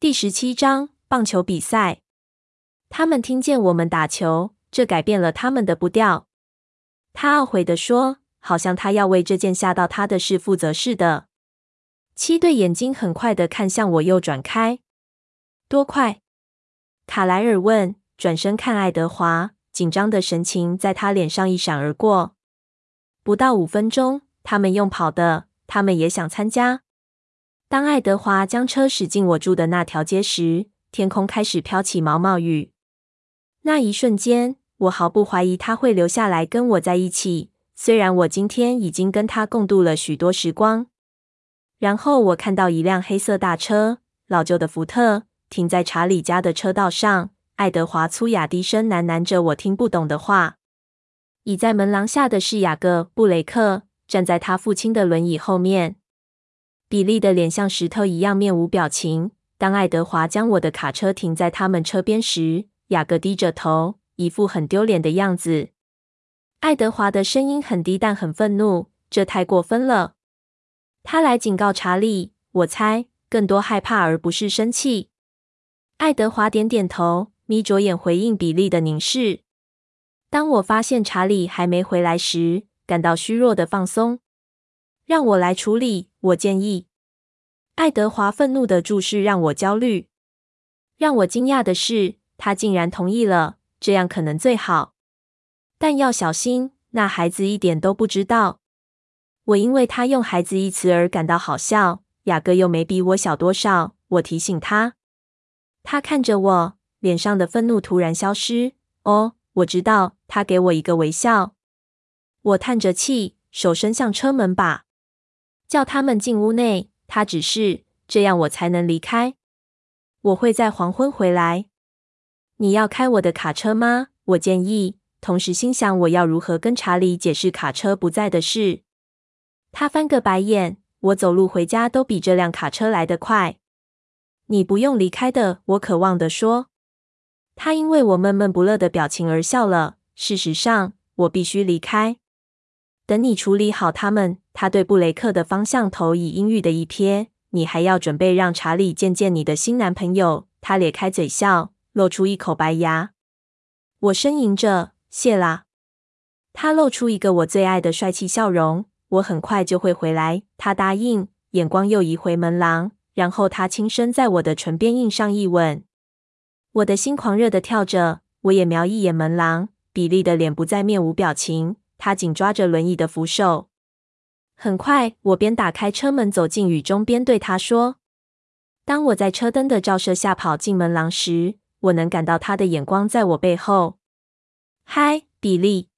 第十七章棒球比赛。他们听见我们打球，这改变了他们的步调。他懊悔地说：“好像他要为这件吓到他的事负责似的。”七对眼睛很快地看向我，又转开。多快？卡莱尔问，转身看爱德华，紧张的神情在他脸上一闪而过。不到五分钟，他们用跑的，他们也想参加。当爱德华将车驶进我住的那条街时，天空开始飘起毛毛雨。那一瞬间，我毫不怀疑他会留下来跟我在一起，虽然我今天已经跟他共度了许多时光。然后我看到一辆黑色大车，老旧的福特，停在查理家的车道上。爱德华粗哑低声喃喃着我听不懂的话。倚在门廊下的是雅各·布雷克，站在他父亲的轮椅后面。比利的脸像石头一样面无表情。当爱德华将我的卡车停在他们车边时，雅各低着头，一副很丢脸的样子。爱德华的声音很低，但很愤怒。这太过分了！他来警告查理，我猜更多害怕而不是生气。爱德华点点头，眯着眼回应比利的凝视。当我发现查理还没回来时，感到虚弱的放松。让我来处理，我建议。爱德华愤怒的注视让我焦虑。让我惊讶的是，他竟然同意了。这样可能最好，但要小心。那孩子一点都不知道。我因为他用“孩子”一词而感到好笑。雅各又没比我小多少，我提醒他。他看着我，脸上的愤怒突然消失。哦，我知道。他给我一个微笑。我叹着气，手伸向车门把。叫他们进屋内，他只是，这样我才能离开。我会在黄昏回来。你要开我的卡车吗？我建议，同时心想我要如何跟查理解释卡车不在的事。他翻个白眼。我走路回家都比这辆卡车来得快。你不用离开的，我渴望地说。他因为我闷闷不乐的表情而笑了。事实上，我必须离开。等你处理好他们。他对布雷克的方向投以阴郁的一瞥。你还要准备让查理见见你的新男朋友。他咧开嘴笑，露出一口白牙。我呻吟着，谢啦。他露出一个我最爱的帅气笑容。我很快就会回来。他答应，眼光又移回门廊，然后他轻声在我的唇边印上一吻。我的心狂热的跳着。我也瞄一眼门廊。比利的脸不再面无表情，他紧抓着轮椅的扶手。很快，我边打开车门走进雨中，边对他说：“当我在车灯的照射下跑进门廊时，我能感到他的眼光在我背后。”“嗨，比利！”“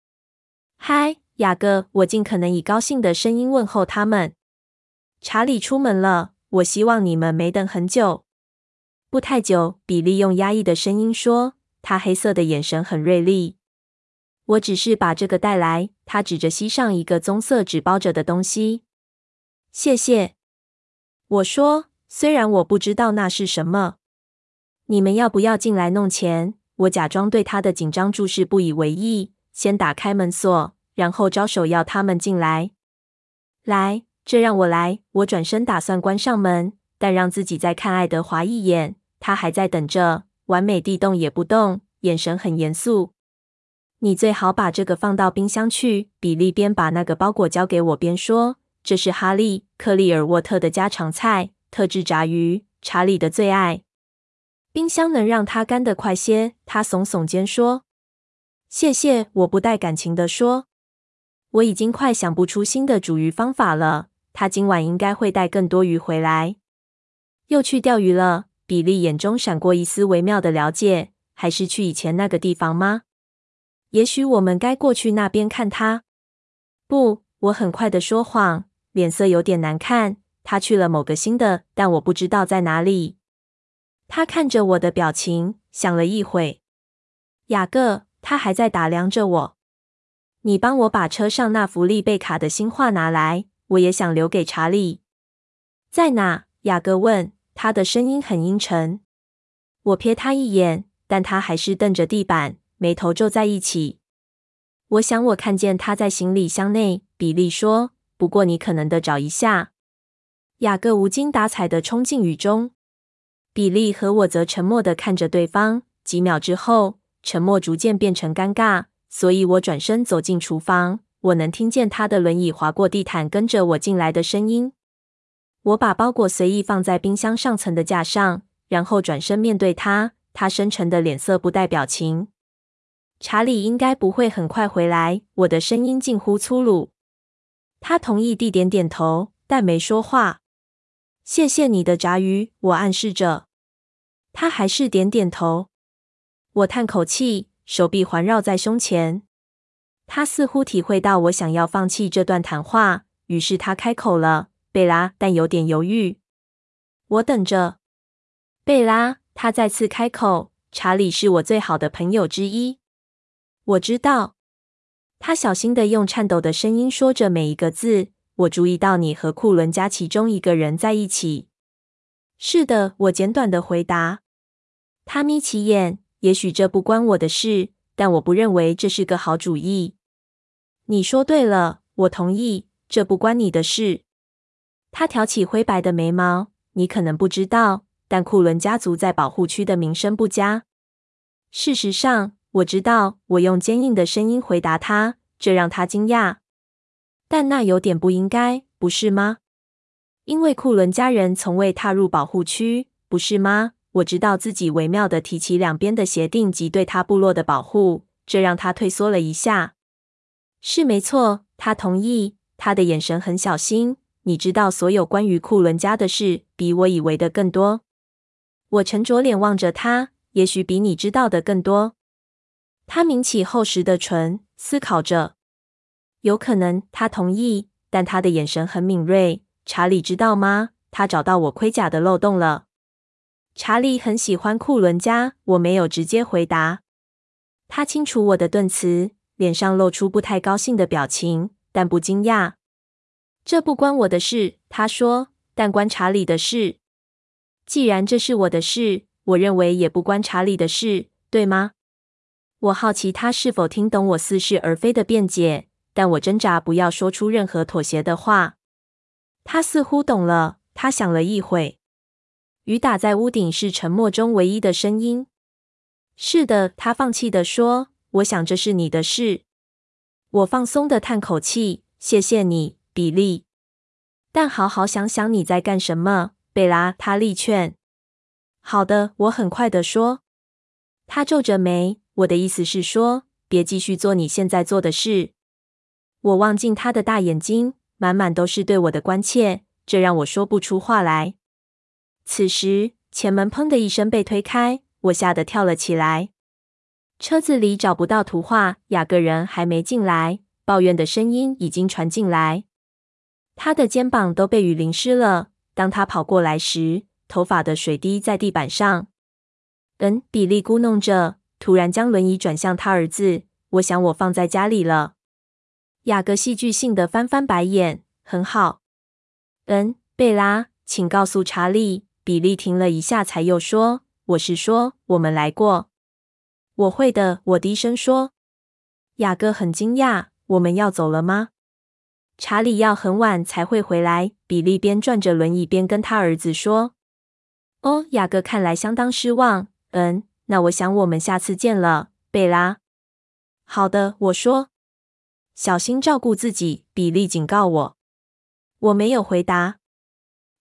嗨，雅各！”我尽可能以高兴的声音问候他们。“查理出门了，我希望你们没等很久。”“不太久。”比利用压抑的声音说，他黑色的眼神很锐利。我只是把这个带来。他指着膝上一个棕色纸包着的东西。谢谢，我说，虽然我不知道那是什么。你们要不要进来弄钱？我假装对他的紧张注视不以为意，先打开门锁，然后招手要他们进来。来，这让我来。我转身打算关上门，但让自己再看爱德华一眼。他还在等着，完美地动也不动，眼神很严肃。你最好把这个放到冰箱去。比利边把那个包裹交给我边说：“这是哈利·克利尔沃特的家常菜，特制炸鱼，查理的最爱。冰箱能让它干得快些。”他耸耸肩说：“谢谢。”我不带感情地说：“我已经快想不出新的煮鱼方法了。他今晚应该会带更多鱼回来。又去钓鱼了。”比利眼中闪过一丝微妙的了解。“还是去以前那个地方吗？”也许我们该过去那边看他。不，我很快的说谎，脸色有点难看。他去了某个新的，但我不知道在哪里。他看着我的表情，想了一会。雅各，他还在打量着我。你帮我把车上那幅丽贝卡的新画拿来，我也想留给查理。在哪？雅各问，他的声音很阴沉。我瞥他一眼，但他还是瞪着地板。眉头皱在一起。我想我看见他在行李箱内。比利说：“不过你可能得找一下。”雅各无精打采的冲进雨中。比利和我则沉默的看着对方。几秒之后，沉默逐渐变成尴尬，所以我转身走进厨房。我能听见他的轮椅滑过地毯，跟着我进来的声音。我把包裹随意放在冰箱上层的架上，然后转身面对他。他深沉的脸色不带表情。查理应该不会很快回来。我的声音近乎粗鲁。他同意地点点头，但没说话。谢谢你的炸鱼，我暗示着。他还是点点头。我叹口气，手臂环绕在胸前。他似乎体会到我想要放弃这段谈话，于是他开口了：“贝拉。”但有点犹豫。我等着。贝拉，他再次开口：“查理是我最好的朋友之一。”我知道。他小心的用颤抖的声音说着每一个字。我注意到你和库伦家其中一个人在一起。是的，我简短的回答。他眯起眼。也许这不关我的事，但我不认为这是个好主意。你说对了，我同意，这不关你的事。他挑起灰白的眉毛。你可能不知道，但库伦家族在保护区的名声不佳。事实上，我知道。我用坚硬的声音回答他，这让他惊讶。但那有点不应该，不是吗？因为库伦家人从未踏入保护区，不是吗？我知道自己微妙地提起两边的协定及对他部落的保护，这让他退缩了一下。是没错，他同意。他的眼神很小心。你知道所有关于库伦家的事，比我以为的更多。我沉着脸望着他，也许比你知道的更多。他抿起厚实的唇，思考着。有可能，他同意，但他的眼神很敏锐。查理知道吗？他找到我盔甲的漏洞了。查理很喜欢库伦家，我没有直接回答。他清楚我的顿词，脸上露出不太高兴的表情，但不惊讶。这不关我的事，他说，但关查理的事。既然这是我的事，我认为也不关查理的事，对吗？我好奇他是否听懂我似是而非的辩解，但我挣扎不要说出任何妥协的话。他似乎懂了，他想了一会。雨打在屋顶是沉默中唯一的声音。是的，他放弃地说：“我想这是你的事。”我放松地叹口气：“谢谢你，比利。”但好好想想你在干什么，贝拉。他力劝。好的，我很快地说。他皱着眉。我的意思是说，别继续做你现在做的事。我望进他的大眼睛，满满都是对我的关切，这让我说不出话来。此时，前门砰的一声被推开，我吓得跳了起来。车子里找不到图画，雅各人还没进来，抱怨的声音已经传进来。他的肩膀都被雨淋湿了。当他跑过来时，头发的水滴在地板上。嗯，比利咕哝着，突然将轮椅转向他儿子。我想我放在家里了。雅各戏剧性的翻翻白眼。很好。嗯，贝拉，请告诉查理。比利停了一下，才又说：“我是说，我们来过。”“我会的。”我低声说。雅各很惊讶：“我们要走了吗？”“查理要很晚才会回来。”比利边转着轮椅边跟他儿子说。“哦。”雅各看来相当失望。“嗯，那我想我们下次见了，贝拉。”“好的。”我说。“小心照顾自己。”比利警告我。我没有回答。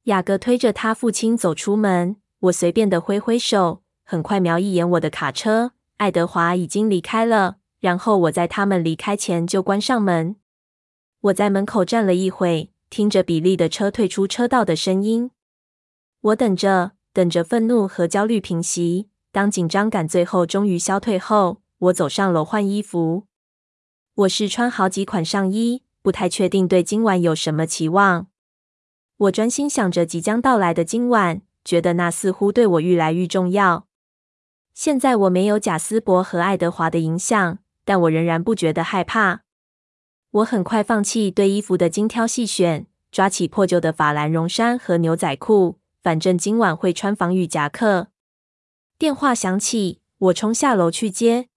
雅各推着他父亲走出门，我随便的挥挥手，很快瞄一眼我的卡车。爱德华已经离开了，然后我在他们离开前就关上门。我在门口站了一会，听着比利的车退出车道的声音。我等着，等着愤怒和焦虑平息。当紧张感最后终于消退后，我走上楼换衣服。我试穿好几款上衣，不太确定对今晚有什么期望。我专心想着即将到来的今晚，觉得那似乎对我愈来愈重要。现在我没有贾斯伯和爱德华的影响，但我仍然不觉得害怕。我很快放弃对衣服的精挑细选，抓起破旧的法兰绒衫和牛仔裤，反正今晚会穿防雨夹克。电话响起，我冲下楼去接。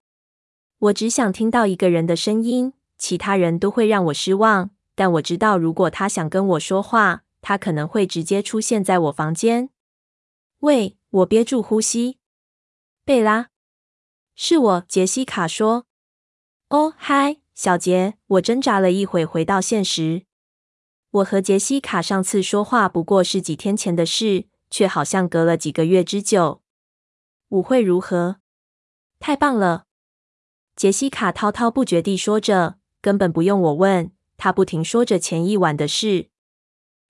我只想听到一个人的声音，其他人都会让我失望。但我知道，如果他想跟我说话，他可能会直接出现在我房间。喂，我憋住呼吸。贝拉，是我。杰西卡说：“哦，嗨，小杰。”我挣扎了一会，回到现实。我和杰西卡上次说话不过是几天前的事，却好像隔了几个月之久。舞会如何？太棒了！杰西卡滔滔不绝地说着，根本不用我问，她不停说着前一晚的事。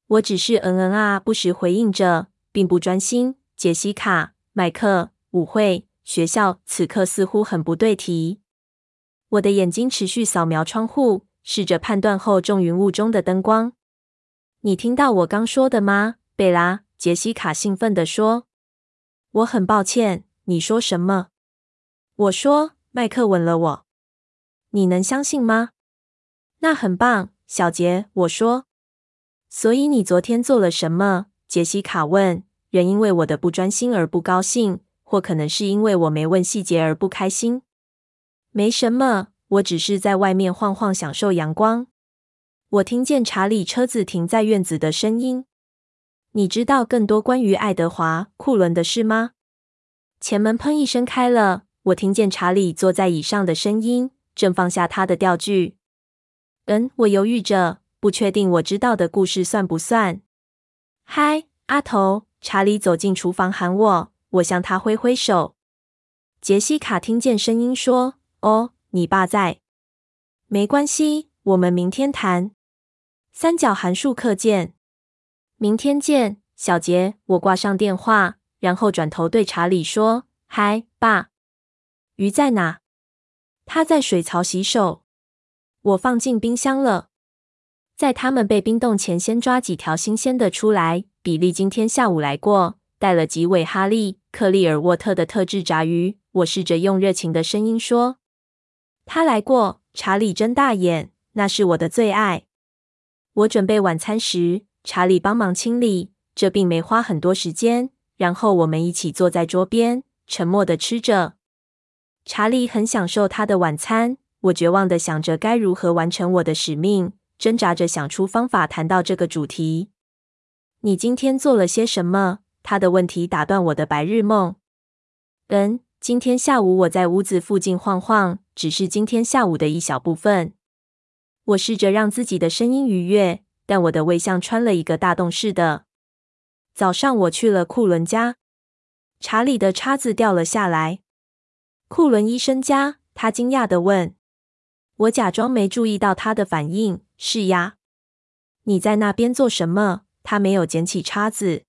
我只是嗯嗯啊，不时回应着，并不专心。杰西卡、麦克、舞会、学校，此刻似乎很不对题。我的眼睛持续扫描窗户，试着判断厚重云雾中的灯光。你听到我刚说的吗，贝拉？杰西卡兴奋地说。我很抱歉，你说什么？我说，麦克吻了我。你能相信吗？那很棒，小杰。我说。所以你昨天做了什么？杰西卡问。人因为我的不专心而不高兴，或可能是因为我没问细节而不开心。没什么，我只是在外面晃晃，享受阳光。我听见查理车子停在院子的声音。你知道更多关于爱德华·库伦的事吗？前门砰一声开了，我听见查理坐在椅上的声音，正放下他的钓具。嗯，我犹豫着。不确定我知道的故事算不算？嗨，阿头！查理走进厨房喊我，我向他挥挥手。杰西卡听见声音说：“哦，你爸在。”没关系，我们明天谈。三角函数课见。明天见，小杰。我挂上电话，然后转头对查理说：“嗨，爸。鱼在哪？”他在水槽洗手。我放进冰箱了。在他们被冰冻前，先抓几条新鲜的出来。比利今天下午来过，带了几尾哈利克利尔沃特的特制炸鱼。我试着用热情的声音说：“他来过。”查理睁大眼：“那是我的最爱。”我准备晚餐时，查理帮忙清理，这并没花很多时间。然后我们一起坐在桌边，沉默的吃着。查理很享受他的晚餐。我绝望的想着该如何完成我的使命。挣扎着想出方法谈到这个主题。你今天做了些什么？他的问题打断我的白日梦。嗯，今天下午我在屋子附近晃晃，只是今天下午的一小部分。我试着让自己的声音愉悦，但我的胃像穿了一个大洞似的。早上我去了库伦家，查理的叉子掉了下来。库伦医生家？他惊讶的问。我假装没注意到他的反应。是呀，你在那边做什么？他没有捡起叉子。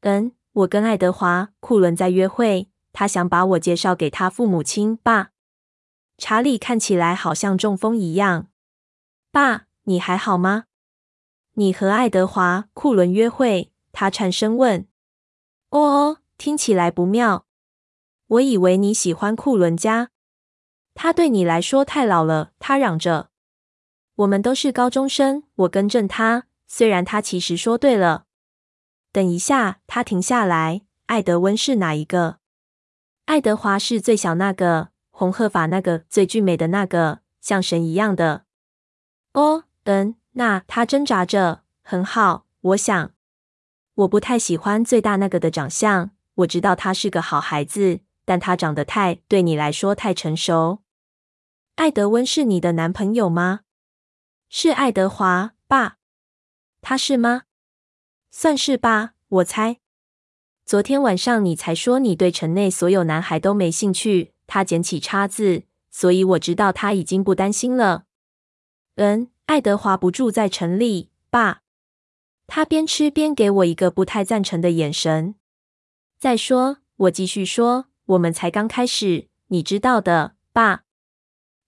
嗯，我跟爱德华·库伦在约会。他想把我介绍给他父母亲。爸，查理看起来好像中风一样。爸，你还好吗？你和爱德华·库伦约会？他颤声问。哦哦，听起来不妙。我以为你喜欢库伦家。他对你来说太老了。他嚷着。我们都是高中生，我更正他。虽然他其实说对了。等一下，他停下来。艾德温是哪一个？爱德华是最小那个，红鹤发那个，最俊美的那个，像神一样的。哦，嗯，那他挣扎着。很好，我想。我不太喜欢最大那个的长相。我知道他是个好孩子，但他长得太，对你来说太成熟。艾德温是你的男朋友吗？是爱德华，爸。他是吗？算是吧，我猜。昨天晚上你才说你对城内所有男孩都没兴趣。他捡起叉子，所以我知道他已经不担心了。嗯，爱德华不住在城里，爸。他边吃边给我一个不太赞成的眼神。再说，我继续说，我们才刚开始，你知道的，爸。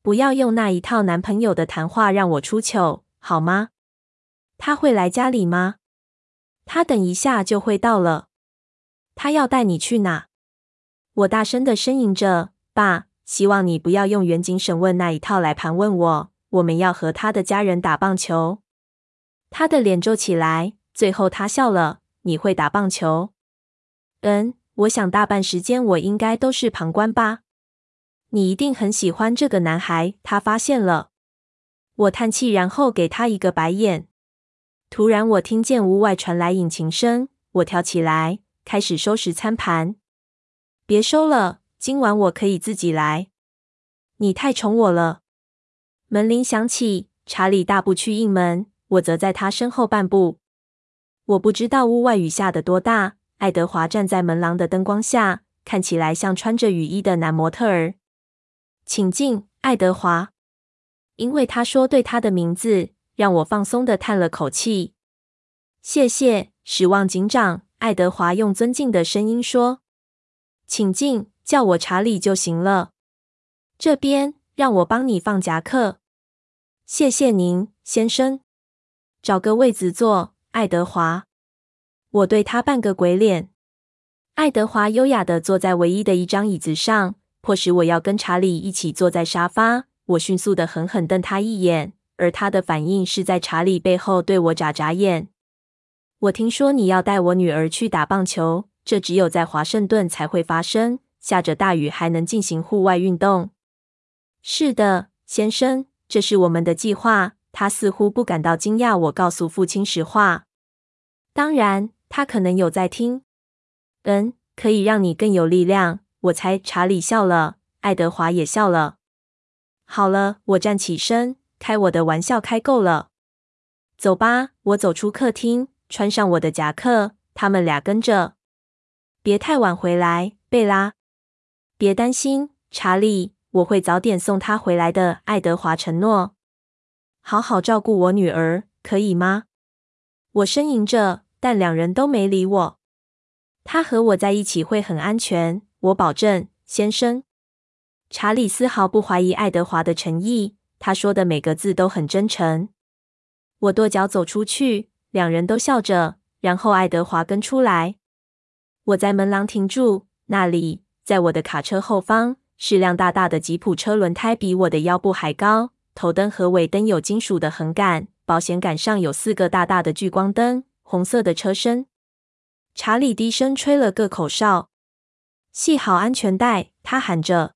不要用那一套男朋友的谈话让我出糗，好吗？他会来家里吗？他等一下就会到了。他要带你去哪？我大声的呻吟着，爸，希望你不要用远景审问那一套来盘问我。我们要和他的家人打棒球。他的脸皱起来，最后他笑了。你会打棒球？嗯，我想大半时间我应该都是旁观吧。你一定很喜欢这个男孩，他发现了。我叹气，然后给他一个白眼。突然，我听见屋外传来引擎声，我跳起来，开始收拾餐盘。别收了，今晚我可以自己来。你太宠我了。门铃响起，查理大步去应门，我则在他身后半步。我不知道屋外雨下的多大。爱德华站在门廊的灯光下，看起来像穿着雨衣的男模特儿。请进，爱德华。因为他说对他的名字，让我放松的叹了口气。谢谢，史旺警长。爱德华用尊敬的声音说：“请进，叫我查理就行了。这边，让我帮你放夹克。谢谢您，先生。找个位子坐，爱德华。”我对他扮个鬼脸。爱德华优雅的坐在唯一的一张椅子上，迫使我要跟查理一起坐在沙发。我迅速地狠狠瞪他一眼，而他的反应是在查理背后对我眨眨眼。我听说你要带我女儿去打棒球，这只有在华盛顿才会发生。下着大雨还能进行户外运动。是的，先生，这是我们的计划。他似乎不感到惊讶，我告诉父亲实话。当然，他可能有在听。嗯，可以让你更有力量。我猜查理笑了，爱德华也笑了。好了，我站起身，开我的玩笑开够了。走吧，我走出客厅，穿上我的夹克。他们俩跟着。别太晚回来，贝拉。别担心，查理，我会早点送她回来的。爱德华承诺。好好照顾我女儿，可以吗？我呻吟着，但两人都没理我。她和我在一起会很安全，我保证，先生。查理丝毫不怀疑爱德华的诚意，他说的每个字都很真诚。我跺脚走出去，两人都笑着，然后爱德华跟出来。我在门廊停住，那里，在我的卡车后方，是辆大大的吉普车，轮胎比我的腰部还高，头灯和尾灯有金属的横杆，保险杆上有四个大大的聚光灯，红色的车身。查理低声吹了个口哨，系好安全带，他喊着。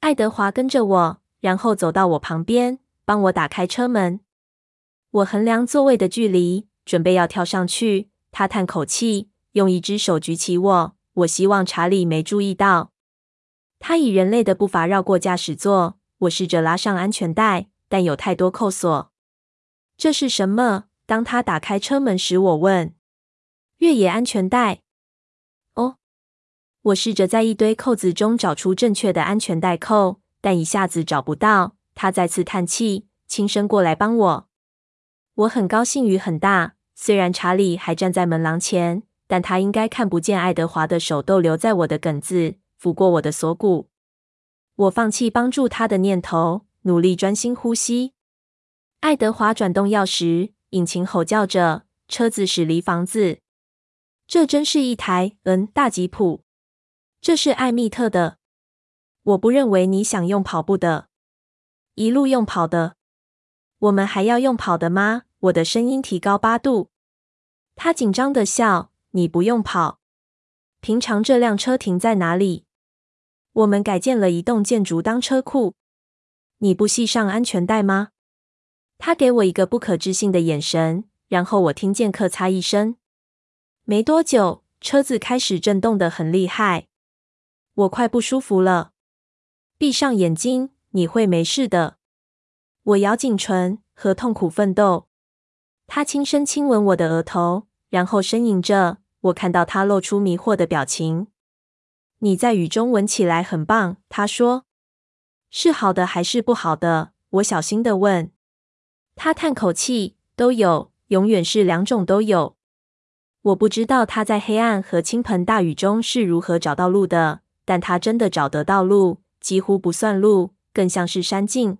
爱德华跟着我，然后走到我旁边，帮我打开车门。我衡量座位的距离，准备要跳上去。他叹口气，用一只手举起我。我希望查理没注意到。他以人类的步伐绕过驾驶座。我试着拉上安全带，但有太多扣锁。这是什么？当他打开车门时，我问：“越野安全带。”哦我试着在一堆扣子中找出正确的安全带扣，但一下子找不到。他再次叹气，轻声过来帮我。我很高兴雨很大，虽然查理还站在门廊前，但他应该看不见爱德华的手逗留在我的梗子，抚过我的锁骨。我放弃帮助他的念头，努力专心呼吸。爱德华转动钥匙，引擎吼叫着，车子驶离房子。这真是一台嗯大吉普。这是艾蜜特的。我不认为你想用跑步的，一路用跑的。我们还要用跑的吗？我的声音提高八度。他紧张的笑。你不用跑。平常这辆车停在哪里？我们改建了一栋建筑当车库。你不系上安全带吗？他给我一个不可置信的眼神，然后我听见咔嚓一声。没多久，车子开始震动的很厉害。我快不舒服了，闭上眼睛，你会没事的。我咬紧唇，和痛苦奋斗。他轻声亲吻我的额头，然后呻吟着。我看到他露出迷惑的表情。你在雨中闻起来很棒，他说。是好的还是不好的？我小心的问。他叹口气，都有，永远是两种都有。我不知道他在黑暗和倾盆大雨中是如何找到路的。但他真的找得到路，几乎不算路，更像是山径。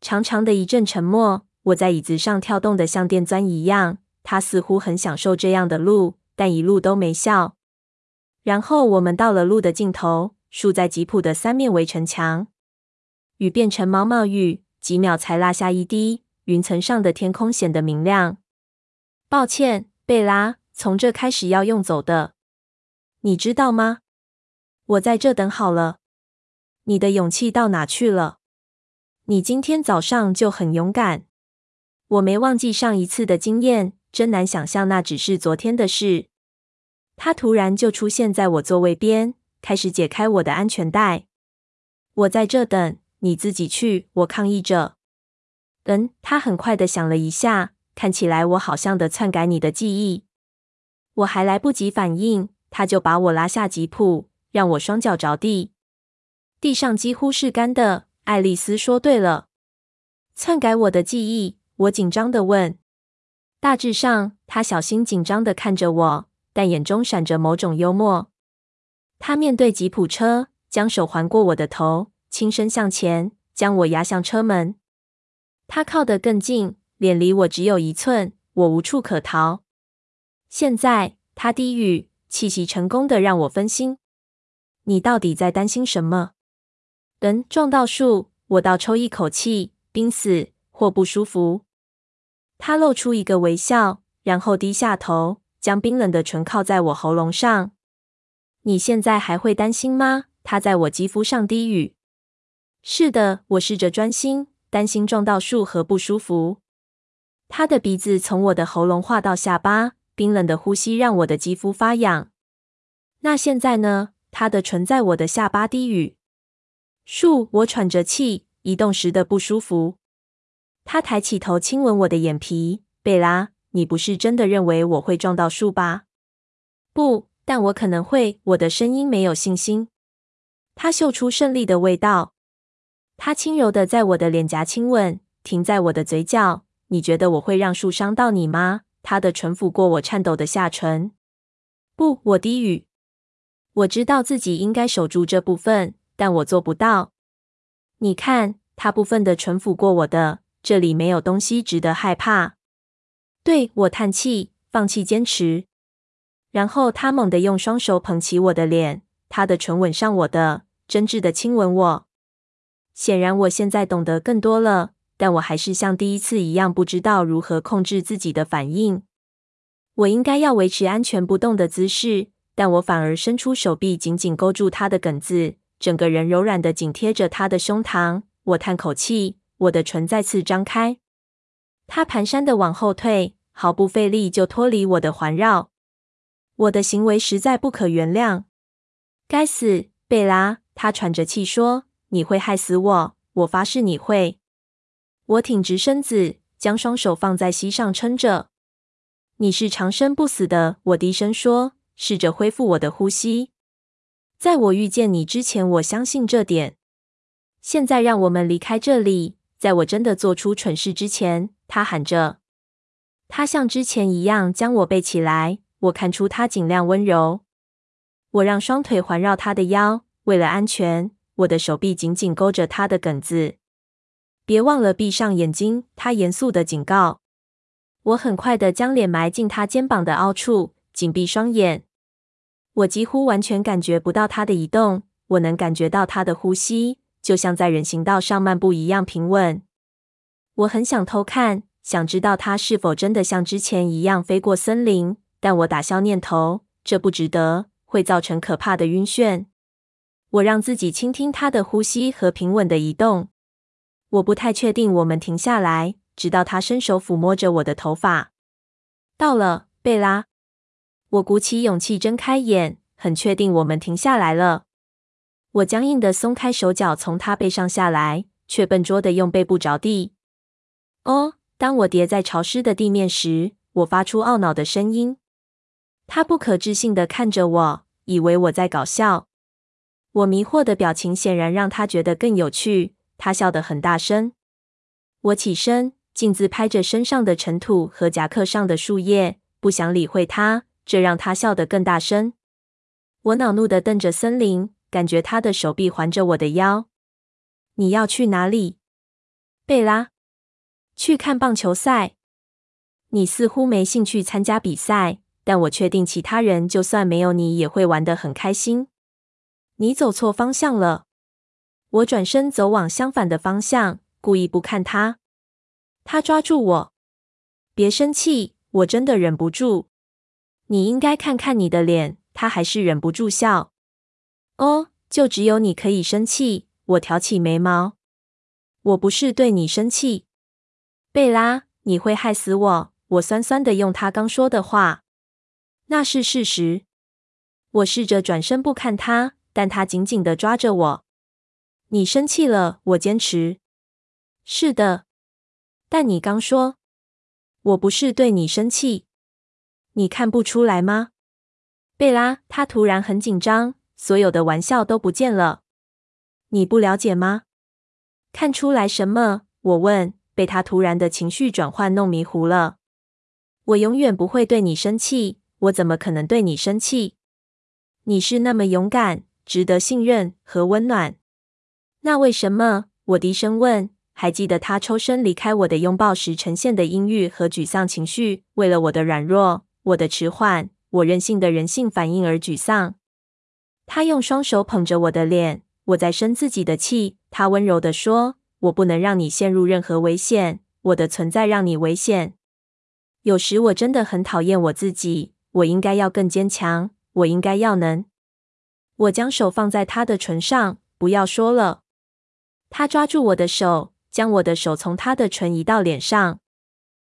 长长的一阵沉默，我在椅子上跳动的像电钻一样。他似乎很享受这样的路，但一路都没笑。然后我们到了路的尽头，竖在吉普的三面围城墙。雨变成毛毛雨，几秒才落下一滴。云层上的天空显得明亮。抱歉，贝拉，从这开始要用走的，你知道吗？我在这等好了。你的勇气到哪去了？你今天早上就很勇敢。我没忘记上一次的经验，真难想象那只是昨天的事。他突然就出现在我座位边，开始解开我的安全带。我在这等，你自己去。我抗议着。嗯，他很快的想了一下，看起来我好像的篡改你的记忆。我还来不及反应，他就把我拉下吉普，让我双脚着地。地上几乎是干的。爱丽丝说：“对了，篡改我的记忆。”我紧张的问。大致上，他小心紧张的看着我，但眼中闪着某种幽默。他面对吉普车，将手环过我的头，轻身向前，将我压向车门。他靠得更近，脸离我只有一寸，我无处可逃。现在，他低语，气息成功的让我分心。你到底在担心什么？人撞到树，我倒抽一口气，濒死或不舒服。他露出一个微笑，然后低下头，将冰冷的唇靠在我喉咙上。你现在还会担心吗？他在我肌肤上低语。是的，我试着专心，担心撞到树和不舒服。他的鼻子从我的喉咙划到下巴，冰冷的呼吸让我的肌肤发痒。那现在呢？他的唇在我的下巴低语。树，我喘着气，移动时的不舒服。他抬起头亲吻我的眼皮。贝拉，你不是真的认为我会撞到树吧？不，但我可能会。我的声音没有信心。他嗅出胜利的味道。他轻柔的在我的脸颊亲吻，停在我的嘴角。你觉得我会让树伤到你吗？他的唇抚过我颤抖的下唇。不，我低语。我知道自己应该守住这部分。但我做不到。你看，他部分的唇抚过我的，这里没有东西值得害怕。对，我叹气，放弃坚持。然后他猛地用双手捧起我的脸，他的唇吻上我的，真挚的亲吻我。显然，我现在懂得更多了，但我还是像第一次一样，不知道如何控制自己的反应。我应该要维持安全不动的姿势，但我反而伸出手臂，紧紧勾住他的梗子。整个人柔软的紧贴着他的胸膛，我叹口气，我的唇再次张开。他蹒跚的往后退，毫不费力就脱离我的环绕。我的行为实在不可原谅。该死，贝拉！他喘着气说：“你会害死我，我发誓你会。”我挺直身子，将双手放在膝上撑着。你是长生不死的，我低声说，试着恢复我的呼吸。在我遇见你之前，我相信这点。现在让我们离开这里，在我真的做出蠢事之前，他喊着。他像之前一样将我背起来，我看出他尽量温柔。我让双腿环绕他的腰，为了安全，我的手臂紧紧勾着他的梗子。别忘了闭上眼睛，他严肃的警告。我很快的将脸埋进他肩膀的凹处，紧闭双眼。我几乎完全感觉不到他的移动，我能感觉到他的呼吸，就像在人行道上漫步一样平稳。我很想偷看，想知道他是否真的像之前一样飞过森林，但我打消念头，这不值得，会造成可怕的晕眩。我让自己倾听他的呼吸和平稳的移动。我不太确定我们停下来，直到他伸手抚摸着我的头发。到了，贝拉。我鼓起勇气睁开眼，很确定我们停下来了。我僵硬的松开手脚，从他背上下来，却笨拙的用背部着地。哦，当我跌在潮湿的地面时，我发出懊恼的声音。他不可置信的看着我，以为我在搞笑。我迷惑的表情显然让他觉得更有趣，他笑得很大声。我起身，镜子拍着身上的尘土和夹克上的树叶，不想理会他。这让他笑得更大声。我恼怒地瞪着森林，感觉他的手臂环着我的腰。你要去哪里，贝拉？去看棒球赛。你似乎没兴趣参加比赛，但我确定其他人就算没有你也会玩得很开心。你走错方向了。我转身走往相反的方向，故意不看他。他抓住我。别生气，我真的忍不住。你应该看看你的脸，他还是忍不住笑。哦，就只有你可以生气。我挑起眉毛。我不是对你生气，贝拉，你会害死我。我酸酸的用他刚说的话。那是事实。我试着转身不看他，但他紧紧的抓着我。你生气了，我坚持。是的，但你刚说，我不是对你生气，你看不出来吗？贝拉，他突然很紧张，所有的玩笑都不见了。你不了解吗？看出来什么？我问，被他突然的情绪转换弄迷糊了。我永远不会对你生气，我怎么可能对你生气？你是那么勇敢，值得信任和温暖。那为什么？我低声问。还记得他抽身离开我的拥抱时呈现的阴郁和沮丧情绪，为了我的软弱、我的迟缓、我任性的人性反应而沮丧。他用双手捧着我的脸，我在生自己的气。他温柔地说：“我不能让你陷入任何危险，我的存在让你危险。有时我真的很讨厌我自己，我应该要更坚强，我应该要能。”我将手放在他的唇上，不要说了。他抓住我的手。将我的手从他的唇移到脸上。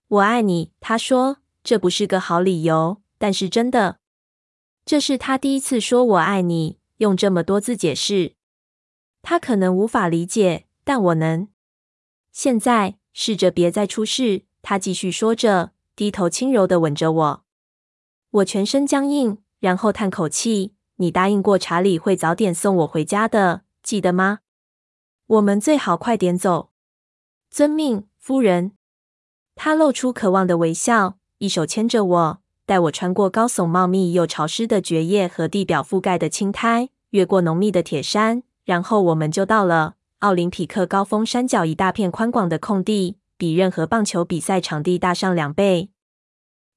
我爱你，他说，这不是个好理由，但是真的。这是他第一次说我爱你，用这么多字解释。他可能无法理解，但我能。现在试着别再出事。他继续说着，低头轻柔地吻着我。我全身僵硬，然后叹口气。你答应过查理会早点送我回家的，记得吗？我们最好快点走。遵命，夫人。他露出渴望的微笑，一手牵着我，带我穿过高耸茂密又潮湿的蕨叶和地表覆盖的青苔，越过浓密的铁山，然后我们就到了奥林匹克高峰山脚一大片宽广的空地，比任何棒球比赛场地大上两倍。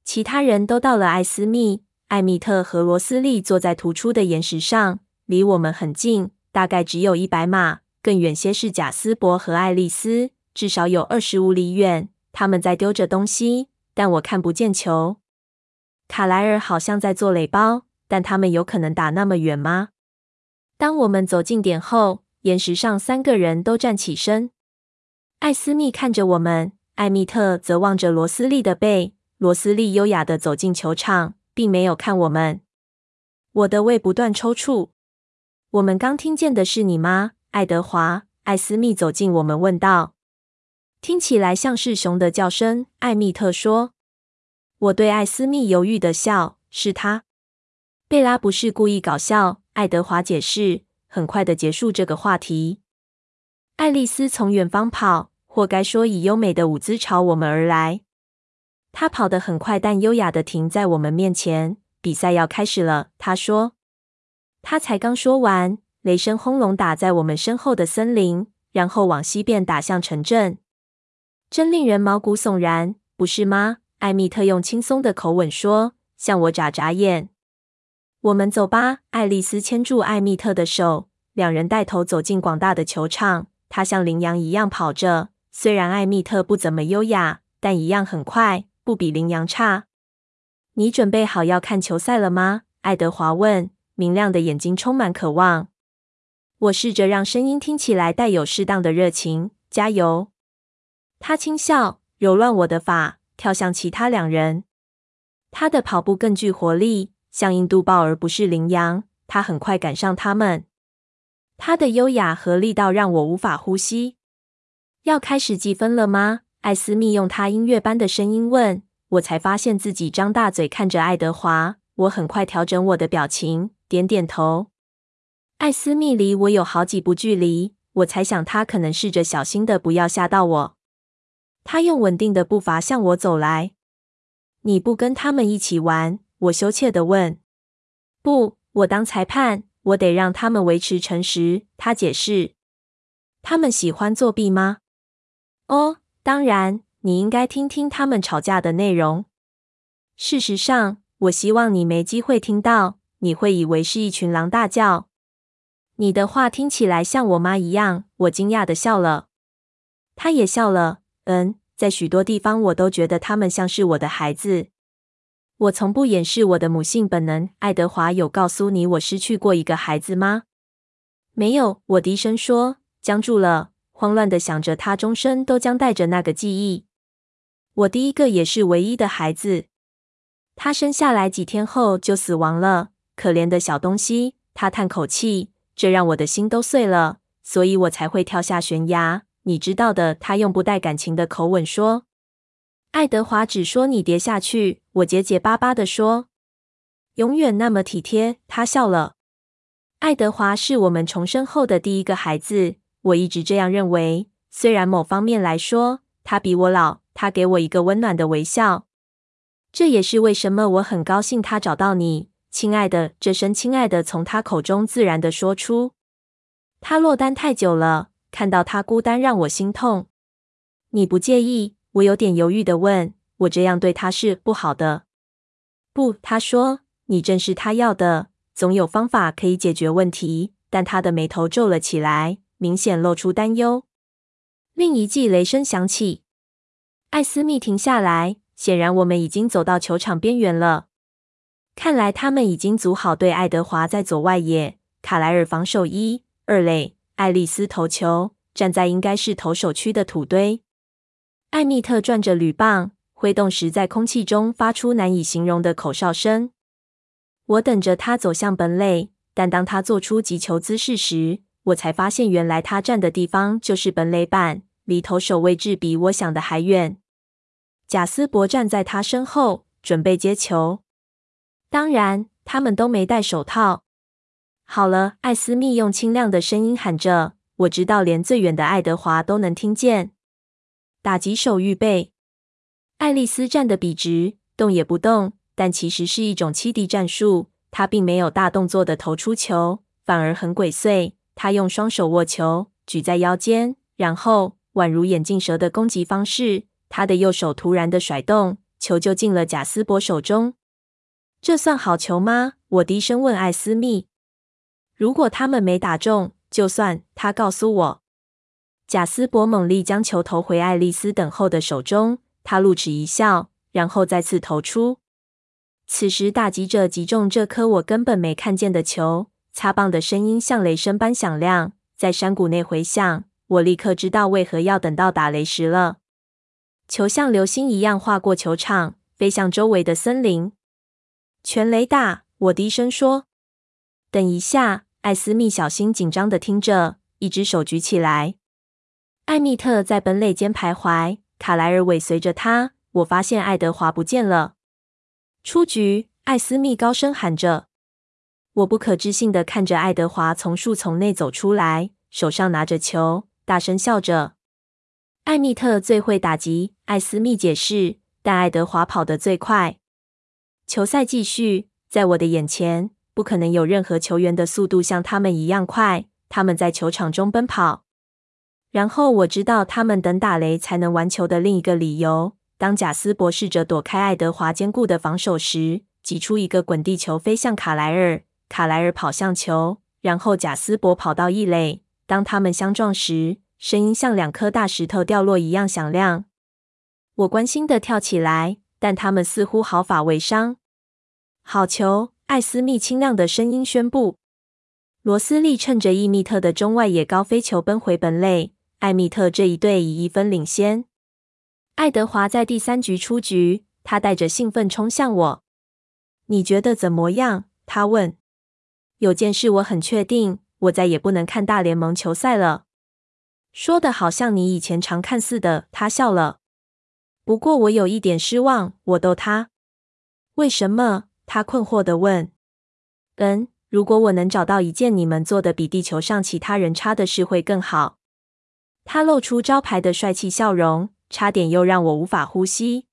其他人都到了艾斯密、艾密特和罗斯利坐在突出的岩石上，离我们很近，大概只有一百码，更远些是贾斯伯和爱丽丝。至少有二十五里远，他们在丢着东西，但我看不见球。卡莱尔好像在做垒包，但他们有可能打那么远吗？当我们走近点后，岩石上三个人都站起身。艾斯密看着我们，艾蜜特则望着罗斯利的背。罗斯利优雅地走进球场，并没有看我们。我的胃不断抽搐。我们刚听见的是你吗，爱德华？艾斯密走近我们，问道。听起来像是熊的叫声，艾蜜特说。我对艾斯密犹豫的笑，是他。贝拉不是故意搞笑，爱德华解释，很快的结束这个话题。爱丽丝从远方跑，或该说以优美的舞姿朝我们而来。她跑得很快，但优雅地停在我们面前。比赛要开始了，她说。她才刚说完，雷声轰隆打在我们身后的森林，然后往西边打向城镇。真令人毛骨悚然，不是吗？艾蜜特用轻松的口吻说，向我眨眨眼。我们走吧。爱丽丝牵住艾蜜特的手，两人带头走进广大的球场。她像羚羊一样跑着，虽然艾蜜特不怎么优雅，但一样很快，不比羚羊差。你准备好要看球赛了吗？爱德华问，明亮的眼睛充满渴望。我试着让声音听起来带有适当的热情。加油！他轻笑，揉乱我的发，跳向其他两人。他的跑步更具活力，像印度豹而不是羚羊。他很快赶上他们。他的优雅和力道让我无法呼吸。要开始计分了吗？艾斯密用他音乐般的声音问。我才发现自己张大嘴看着爱德华。我很快调整我的表情，点点头。艾斯密离我有好几步距离，我猜想他可能试着小心的不要吓到我。他用稳定的步伐向我走来。你不跟他们一起玩？我羞怯地问。不，我当裁判，我得让他们维持诚实。他解释。他们喜欢作弊吗？哦，当然。你应该听听他们吵架的内容。事实上，我希望你没机会听到，你会以为是一群狼大叫。你的话听起来像我妈一样。我惊讶地笑了。他也笑了。嗯，在许多地方，我都觉得他们像是我的孩子。我从不掩饰我的母性本能。爱德华有告诉你我失去过一个孩子吗？没有，我低声说，僵住了，慌乱的想着他终身都将带着那个记忆。我第一个也是唯一的孩子。他生下来几天后就死亡了。可怜的小东西，他叹口气，这让我的心都碎了，所以我才会跳下悬崖。你知道的，他用不带感情的口吻说。爱德华只说你跌下去，我结结巴巴地说。永远那么体贴，他笑了。爱德华是我们重生后的第一个孩子，我一直这样认为。虽然某方面来说，他比我老，他给我一个温暖的微笑。这也是为什么我很高兴他找到你，亲爱的。这声“亲爱的”从他口中自然的说出。他落单太久了，看到他孤单让我心痛。你不介意？我有点犹豫地问。我这样对他是不好的。不，他说。你正是他要的，总有方法可以解决问题。但他的眉头皱了起来，明显露出担忧。另一记雷声响起，艾斯密停下来。显然，我们已经走到球场边缘了。看来他们已经组好队。爱德华在左外野，卡莱尔防守一二垒，爱丽丝投球，站在应该是投手区的土堆。艾米特转着铝棒，挥动时在空气中发出难以形容的口哨声。我等着他走向本垒，但当他做出击球姿势时，我才发现原来他站的地方就是本垒板，离投手位置比我想的还远。贾斯伯站在他身后，准备接球。当然，他们都没戴手套。好了，艾斯密用清亮的声音喊着：“我知道，连最远的爱德华都能听见。”打击手预备。爱丽丝站得笔直，动也不动。但其实是一种欺敌战术。她并没有大动作的投出球，反而很鬼祟。他用双手握球，举在腰间，然后宛如眼镜蛇的攻击方式，他的右手突然的甩动，球就进了贾斯伯手中。这算好球吗？我低声问艾斯密。如果他们没打中，就算。他告诉我。贾斯伯猛力将球投回爱丽丝等候的手中，他露齿一笑，然后再次投出。此时，打击者击中这颗我根本没看见的球，擦棒的声音像雷声般响亮，在山谷内回响。我立刻知道为何要等到打雷时了。球像流星一样划过球场，飞向周围的森林。全雷打！我低声说。等一下，艾斯密小心紧张地听着，一只手举起来。艾密特在本垒间徘徊，卡莱尔尾随着他。我发现爱德华不见了。出局！艾斯密高声喊着。我不可置信地看着爱德华从树丛内走出来，手上拿着球，大声笑着。艾密特最会打击，艾斯密解释，但爱德华跑得最快。球赛继续，在我的眼前，不可能有任何球员的速度像他们一样快。他们在球场中奔跑，然后我知道他们等打雷才能玩球的另一个理由。当贾斯伯试着躲开爱德华坚固的防守时，挤出一个滚地球飞向卡莱尔。卡莱尔跑向球，然后贾斯伯跑到一垒。当他们相撞时，声音像两颗大石头掉落一样响亮。我关心地跳起来，但他们似乎毫发未伤。好球！艾斯密清亮的声音宣布。罗斯利趁着伊密特的中外野高飞球奔回本垒，艾密特这一队以一分领先。爱德华在第三局出局，他带着兴奋冲向我。你觉得怎么样？他问。有件事我很确定，我再也不能看大联盟球赛了。说的好像你以前常看似的。他笑了。不过我有一点失望。我逗他。为什么？他困惑地问。嗯，如果我能找到一件你们做的比地球上其他人差的事会更好。他露出招牌的帅气笑容。差点又让我无法呼吸。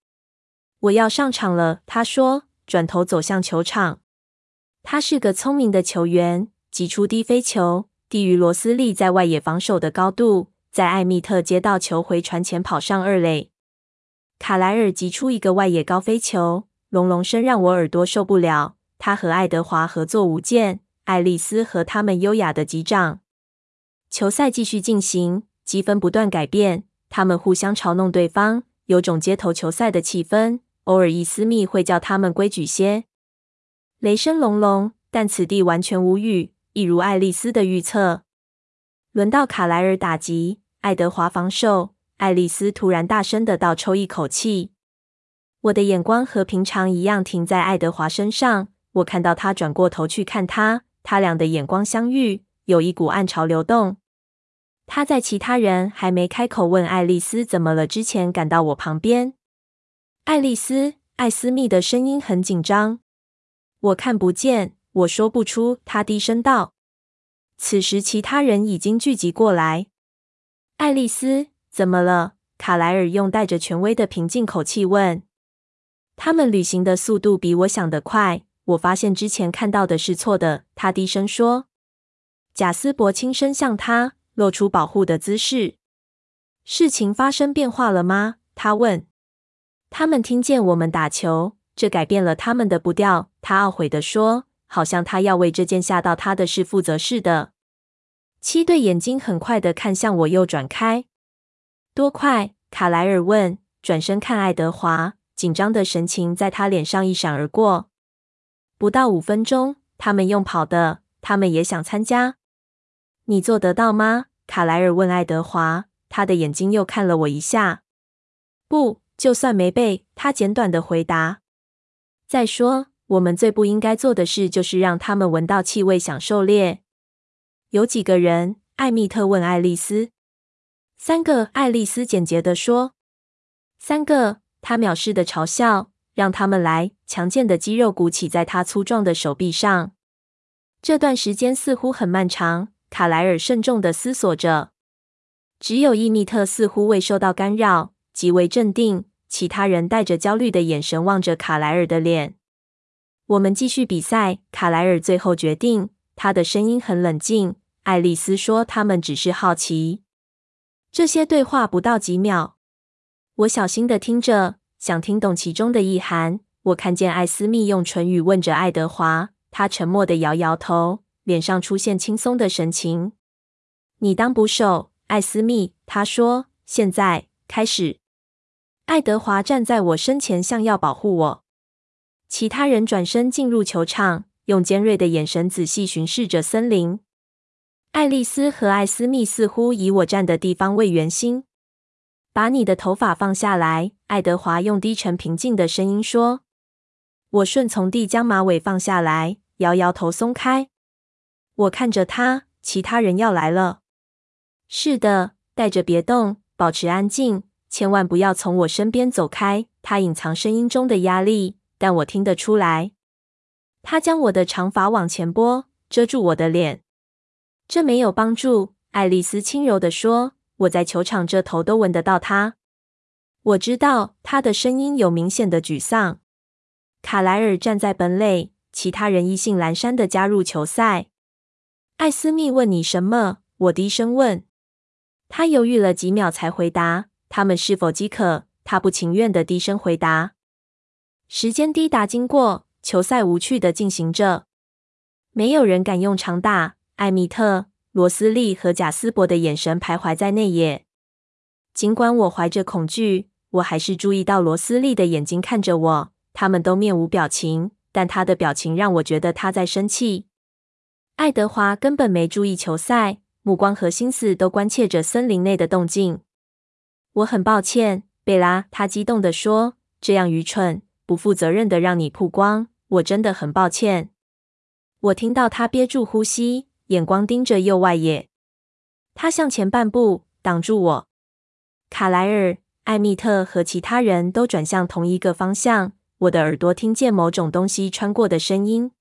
我要上场了，他说，转头走向球场。他是个聪明的球员，击出低飞球，低于罗斯利在外野防守的高度，在艾密特接到球回传前跑上二垒。卡莱尔击出一个外野高飞球，隆隆声让我耳朵受不了。他和爱德华合作无间，爱丽丝和他们优雅的击掌。球赛继续进行，积分不断改变。他们互相嘲弄对方，有种街头球赛的气氛。偶尔，伊斯密会叫他们规矩些。雷声隆隆，但此地完全无雨，一如爱丽丝的预测。轮到卡莱尔打击，爱德华防守。爱丽丝突然大声的倒抽一口气。我的眼光和平常一样停在爱德华身上，我看到他转过头去看他，他俩的眼光相遇，有一股暗潮流动。他在其他人还没开口问爱丽丝怎么了之前，赶到我旁边。爱丽丝，艾斯密的声音很紧张。我看不见，我说不出。他低声道。此时，其他人已经聚集过来。爱丽丝，怎么了？卡莱尔用带着权威的平静口气问。他们旅行的速度比我想的快。我发现之前看到的是错的。他低声说。贾斯伯轻声向他。露出保护的姿势。事情发生变化了吗？他问。他们听见我们打球，这改变了他们的步调。他懊悔地说，好像他要为这件吓到他的事负责似的。七对眼睛很快地看向我，又转开。多快？卡莱尔问，转身看爱德华，紧张的神情在他脸上一闪而过。不到五分钟，他们用跑的，他们也想参加。你做得到吗？卡莱尔问爱德华，他的眼睛又看了我一下。不，就算没背，他简短的回答。再说，我们最不应该做的事就是让他们闻到气味想狩猎。有几个人？艾蜜特问爱丽丝。三个，爱丽丝简洁的说。三个，他藐视的嘲笑。让他们来。强健的肌肉鼓起在他粗壮的手臂上。这段时间似乎很漫长。卡莱尔慎重的思索着，只有伊密特似乎未受到干扰，极为镇定。其他人带着焦虑的眼神望着卡莱尔的脸。我们继续比赛，卡莱尔最后决定。他的声音很冷静。爱丽丝说：“他们只是好奇。”这些对话不到几秒，我小心地听着，想听懂其中的意涵。我看见艾斯密用唇语问着爱德华，他沉默地摇摇头。脸上出现轻松的神情。你当捕手，艾斯密。他说：“现在开始。”爱德华站在我身前，像要保护我。其他人转身进入球场，用尖锐的眼神仔细巡视着森林。爱丽丝和艾斯密似乎以我站的地方为圆心。把你的头发放下来，爱德华用低沉平静的声音说。我顺从地将马尾放下来，摇摇头，松开。我看着他，其他人要来了。是的，带着别动，保持安静，千万不要从我身边走开。他隐藏声音中的压力，但我听得出来。他将我的长发往前拨，遮住我的脸。这没有帮助，爱丽丝轻柔地说。我在球场这头都闻得到他。我知道他的声音有明显的沮丧。卡莱尔站在本垒，其他人意兴阑珊的加入球赛。艾斯密问你什么？我低声问。他犹豫了几秒才回答：“他们是否饥渴？”他不情愿的低声回答。时间滴答经过，球赛无趣的进行着。没有人敢用长打。艾米特、罗斯利和贾斯伯的眼神徘徊在内野。尽管我怀着恐惧，我还是注意到罗斯利的眼睛看着我。他们都面无表情，但他的表情让我觉得他在生气。爱德华根本没注意球赛，目光和心思都关切着森林内的动静。我很抱歉，贝拉，他激动地说：“这样愚蠢、不负责任的让你曝光，我真的很抱歉。”我听到他憋住呼吸，眼光盯着右外野。他向前半步，挡住我。卡莱尔、艾蜜特和其他人都转向同一个方向。我的耳朵听见某种东西穿过的声音。